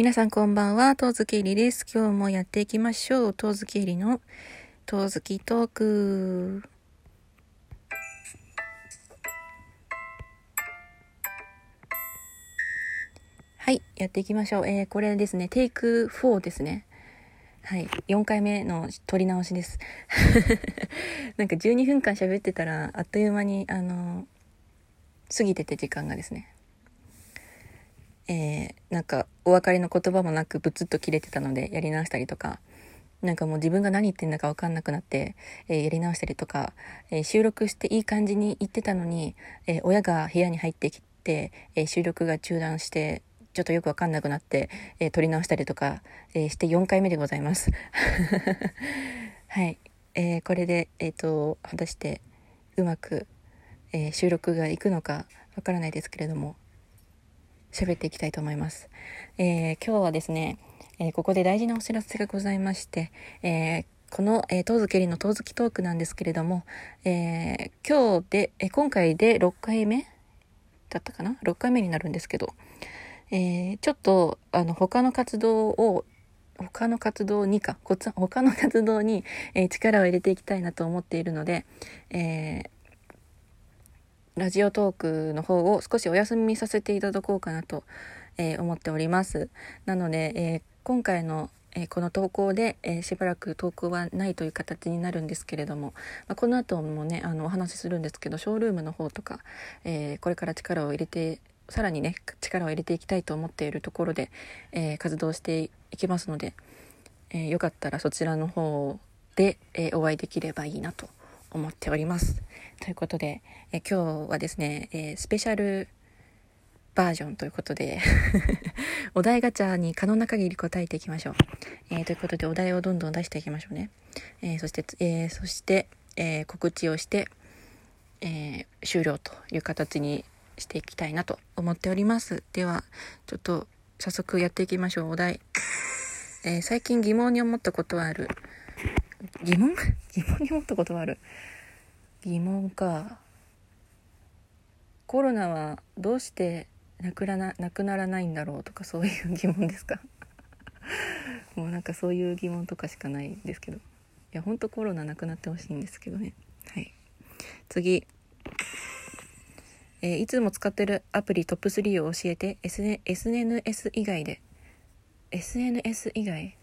皆さんこんばんは、トウズキリです。今日もやっていきましょう。トウズキリのトウズキトーク。はい、やっていきましょう。えー、これですね、テイク4ですね。はい、4回目の撮り直しです。なんか12分間喋ってたら、あっという間に、あの過ぎてて時間がですね。えー、なんかお別れの言葉もなくブツッと切れてたのでやり直したりとか、なんかもう自分が何言ってんだか分かんなくなって、えー、やり直したりとか、えー、収録していい感じに言ってたのに、え親が部屋に入ってきて、え収録が中断して、ちょっとよく分かんなくなって、え撮り直したりとか、えして4回目でございます。はい。えこれで、えっ、と、果たしてうまく、え収録がいくのかわからないですけれども、喋っていきたいと思います。えー、今日はですね、えー、ここで大事なお知らせがございまして、えー、この、えー、トーズケリのトーズキトークなんですけれども、え、今日で、え、今回で6回目だったかな ?6 回目になるんですけど、え、ちょっと、あの、他の活動を、他の活動にか、他の活動に、え、力を入れていきたいなと思っているので、え、ラジオトークの方を少しお休みさせていただこうかなと、えー、思っております。なので、えー、今回の、えー、この投稿で、えしばらく投稿はないという形になるんですけれども、まあ、この後もねあのお話しするんですけどショールームの方とか、えこれから力を入れてさらにね力を入れていきたいと思っているところで、え活動していきますので、えよかったらそちらの方で、えお会いできればいいなと思っております。ということで、え今日はですね、え、スペシャルバージョンということで お題ガチャに可能な限り答えていきましょう。えー、ということで、お題をどんどん出していきましょうね。えー、そして、えそして、え告知をして、え終了という形にしていきたいなと思っております。では、ちょっと早速やっていきましょう。お題。え最近疑問に思ったことはある。疑問？疑問に思ったことはある。疑問か。コロナはどうしてなくらななくならないんだろうとかそういう疑問ですか？もうなんかそういう疑問とかしかないんですけど。いやほんとコロナなくなってほしいんですけどね。はい。次。えー、いつも使ってるアプリトップ3を教えて、SN、SNS 以外で。SNS 以外？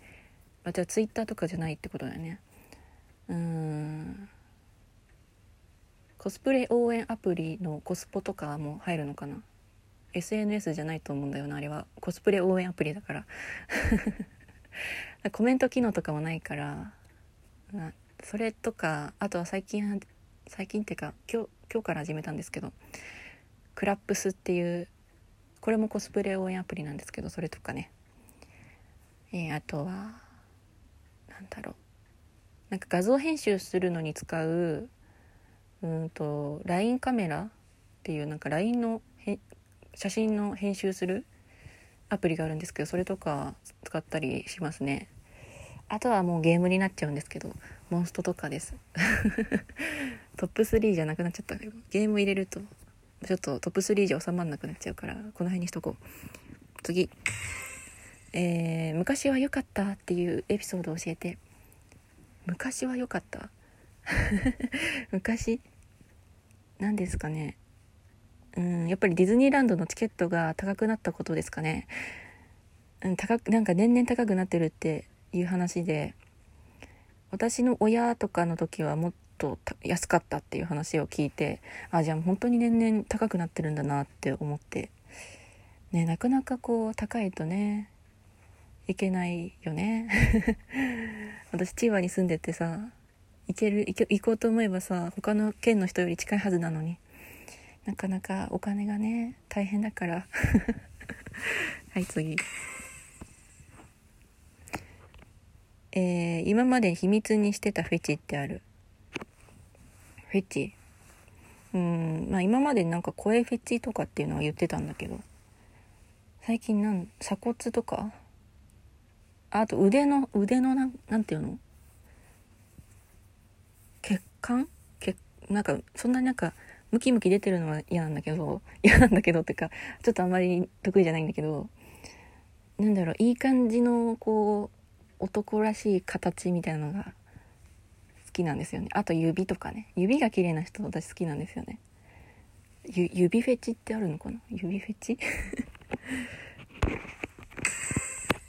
あじゃあ Twitter とかじゃないってことだよね。うん。コスプレ応援アプリのコスポとかも入るのかな？SNS じゃないと思うんだよなあれは。コスプレ応援アプリだから。コメント機能とかもないからそれとかあとは最近最近っていうか今日今日から始めたんですけどクラップスっていうこれもコスプレ応援アプリなんですけどそれとかね。えー、あとは何だろう。なんか画像編集するのに使ううんと LINE カメラっていうなんか LINE の写真の編集するアプリがあるんですけどそれとか使ったりしますね。あとはもうゲームになっちゃうんですけどモンストとかです。トップ3じゃなくなっちゃったけどゲーム入れるとちょっとトップ3じゃ収まんなくなっちゃうからこの辺にしとこう。次。えー、昔は良かったっていうエピソードを教えて。昔は良かった？昔？何ですかね？うんやっぱりディズニーランドのチケットが高くなったことですかね、うん、高くなんか年々高くなってるっていう話で私の親とかの時はもっと安かったっていう話を聞いてあじゃあ本当に年々高くなってるんだなって思って。ねなかなかこう高いとねいけないよね。私千葉に住んでてさ行ける行こうと思えばさ他の県の人より近いはずなのになかなかお金がね大変だから。はい次。えー、今まで秘密にしてたフェチってある。フェチ。うんまあ今までなんか声フェチとかっていうのは言ってたんだけど最近なん鎖骨とかあと腕の腕のなんなんていうの？感けなんかそんなになんかムキムキ出てるのは嫌なんだけど 嫌なんだけどっていうかちょっとあんまり得意じゃないんだけどなんだろういい感じのこう男らしい形みたいなのが好きなんですよね。あと指とかね。指が綺麗な人私好きなんですよね。指フェチってあるのかな？指フェチ？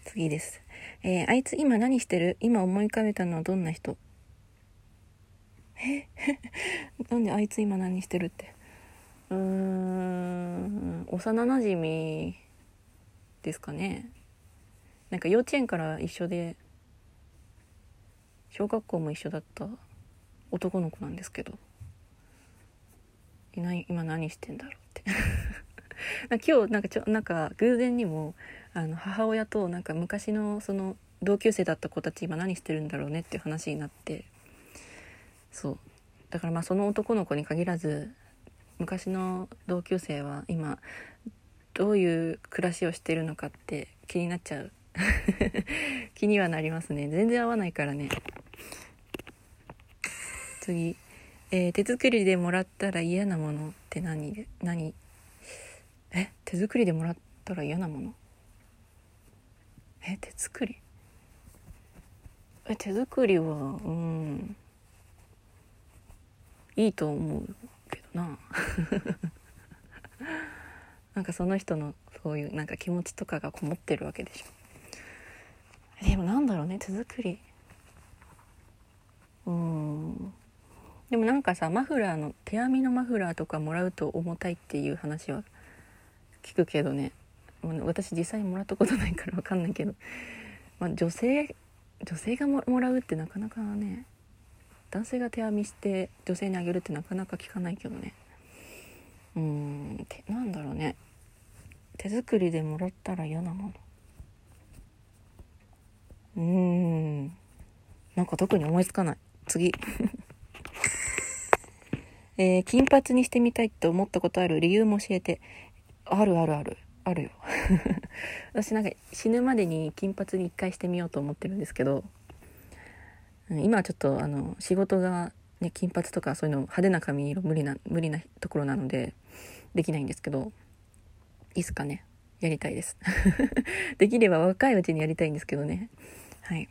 次です。えー、あいつ今何してる？今思い浮かべたのはどんな人？え？なんであいつ今何してるって？うーん。幼なじみですかね。なんか幼稚園から一緒で小学校も一緒だった男の子なんですけど。いない今何してんだろうって。今日なんかちょなんか偶然にもあの母親となんか昔のその同級生だった子たち今何してるんだろうねっていう話になってそう。だからまあその男の子に限らず昔の同級生は今どういう暮らしをしてるのかって気になっちゃう。気にはなりますね。全然合わないからね。次、えー、手作りでもらったら嫌なものって何？何？え手作りでもらったら嫌なもの？え手作り？え手作りはうんいいと思うけどな。なんかその人のそういうなんか気持ちとかがこもってるわけでしょ。でもなんだろうね手作り。うん。でもなんかさマフラーの手編みのマフラーとかもらうと重たいっていう話は聞くけどね。私実際にもらったことないから分かんないけど、まあ、女性女性がもらうってなかなかね男性が手編みして女性にあげるってなかなか聞かないけどね。うんてなんだろうね。手作りでもらったら嫌なもの。うん。なんか特に思いつかない。次。えー、金髪にしてみたいって思ったことある理由も教えて。あるあるある。あるよ。私なんか死ぬまでに金髪に一回してみようと思ってるんですけど今はちょっとあの仕事が、ね、金髪とかそういうの派手な髪色無理な無理なところなのでできないんですけどいいすかねやりたいです。できれば若いうちにやりたいんですけどね。はい。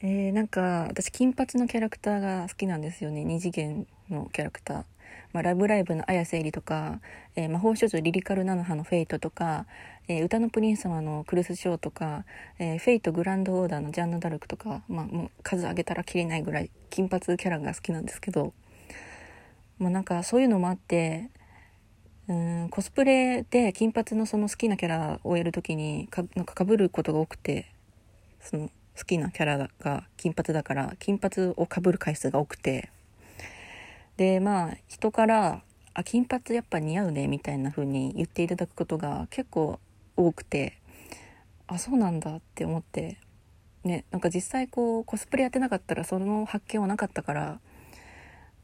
えー、なんか私金髪のキャラクターが好きなんですよね。二次元のキャラクター。まあ、ラブライブの絢瀬絵里とか、えー、魔法少女リリカルなのはのフェイトとか、えー、うたのプリンスさまの来栖翔とか、えー、フェイトグランドオーダーのジャンヌ・ダルクとか、まあ、もう数上げたらきりないぐらい金髪キャラが好きなんですけど、まあ、なんかそういうのもあってうんコスプレで金髪のその好きなキャラをやる時にかなんか被ることが多くてその好きなキャラが金髪だから金髪をかぶる回数が多くて。でまあ人から「あ金髪やっぱ似合うね」みたいな風に言っていただくことが結構多くてあそうなんだって思ってねなんか実際こうコスプレやってなかったらその発見はなかったから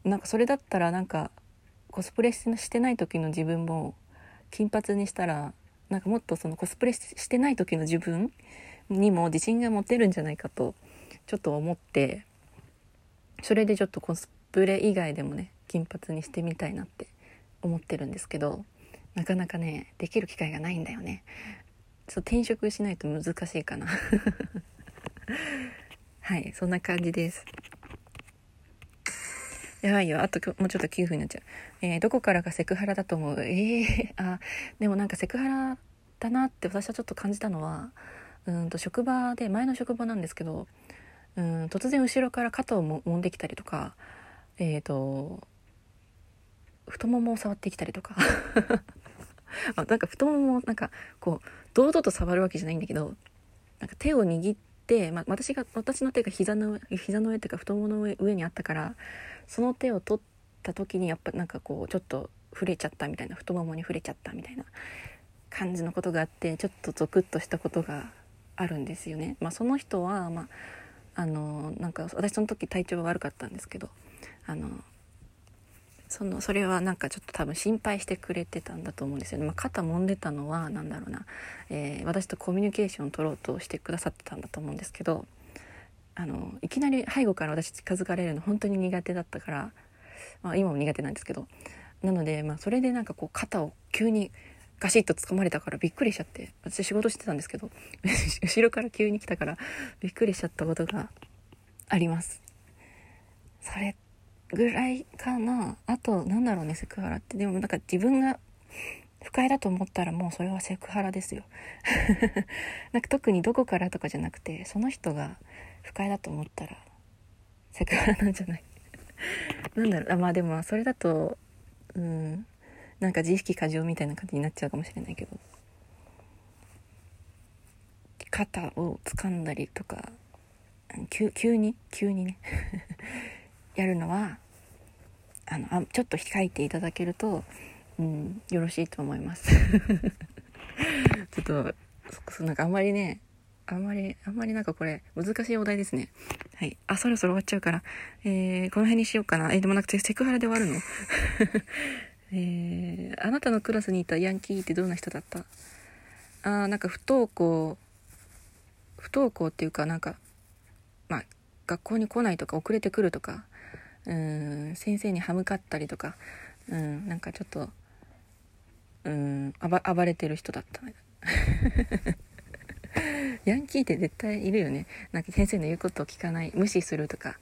なんかそれだったらなんかコスプレしてない時の自分も金髪にしたらなんかもっとそのコスプレしてない時の自分にも自信が持てるんじゃないかとちょっと思ってそれでちょっとコスプレ以外でもね金髪にしてみたいなって思ってるんですけどなかなかねできる機会がないんだよね。ちょっと転職しないと難しいかな。はいそんな感じです。やばいよ。あともうちょっと9分になっちゃう、えー、どこからがセクハラだと思う？えー、あでもなんかセクハラだなって私はちょっと感じたのはうんと職場で前の職場なんですけどうん突然後ろから肩をも揉んできたりとかえっ、ー、と太ももを触ってきたりとか あなんか太ももをなんかこう堂々と触るわけじゃないんだけどなんか手を握って、ま、私が私の手が膝の上膝の上っていうか太ももの上にあったからその手を取った時にやっぱなんかこうちょっと触れちゃったみたいな太ももに触れちゃったみたいな感じのことがあってちょっとゾクッとしたことがあるんですよね。まあ、その人は、まあ、あのなんか私その時体調悪かったんですけどあのそのそれはなんかちょっと多分心配してくれてたんだと思うんですよね、まあ、肩揉んでたのは何だろうな、えー、私とコミュニケーションを取ろうとしてくださってたんだと思うんですけどあのいきなり背後から私近づかれるの本当に苦手だったから、まあ、今も苦手なんですけどなので、まあ、それでなんかこう肩を急にガシッと掴まれたからびっくりしちゃって私仕事してたんですけど 後ろから急に来たからびっくりしちゃったことがあります。それぐらいかな。あとなんだろうねセクハラって。でもなんか自分が不快だと思ったらもうそれはセクハラですよ。なんか特にどこからとかじゃなくてその人が不快だと思ったらセクハラなんじゃない？なんだろう。あまあでもそれだとうん。なんか自意識過剰みたいな感じになっちゃうかもしれないけど。肩を掴んだりとか。急急に？急にね。やるのはあのあちょっと控えていただけると、うん、よろしいと思います。ちょっとなんかあんまりねあんまりあんまりなんかこれ難しいお題ですね。はい。あそろそろ終わっちゃうから、えー、この辺にしようかな。えー、でもなくてセクハラで終わるの？えー、あなたのクラスにいたヤンキーってどんな人だった？あーなんか不登校不登校っていうかなんかまあ学校に来ないとか遅れてくるとか。うん先生に歯向かったりとかうんなんかちょっとうん暴れてる人だった。ヤンキーって絶対いるよね。なんか先生の言うことを聞かない。無視するとか。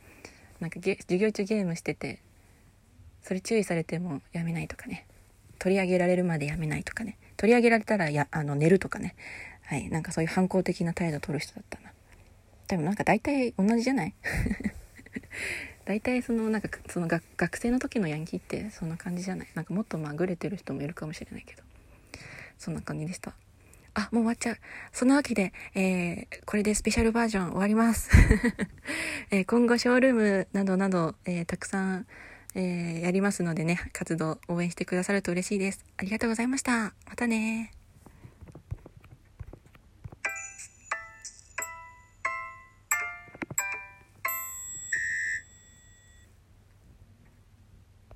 なんか授業中ゲームしててそれ注意されてもやめないとかね。取り上げられるまでやめないとかね。取り上げられたらやあの寝るとかね。はい。なんかそういう反抗的な態度を取る人だったな。でもなんか大体同じじゃない？大体そのなんかその学生の時のヤンキーってそんな感じじゃない？なんかもっとまあグレてる人もいるかもしれないけどそんな感じでしたあ、もう終わっちゃう。そのわけで、えー、これでスペシャルバージョン終わります。えー、今後ショールームなどなど、えー、たくさん、えやりますのでね、活動応援してくださると嬉しいです。ありがとうございました。またね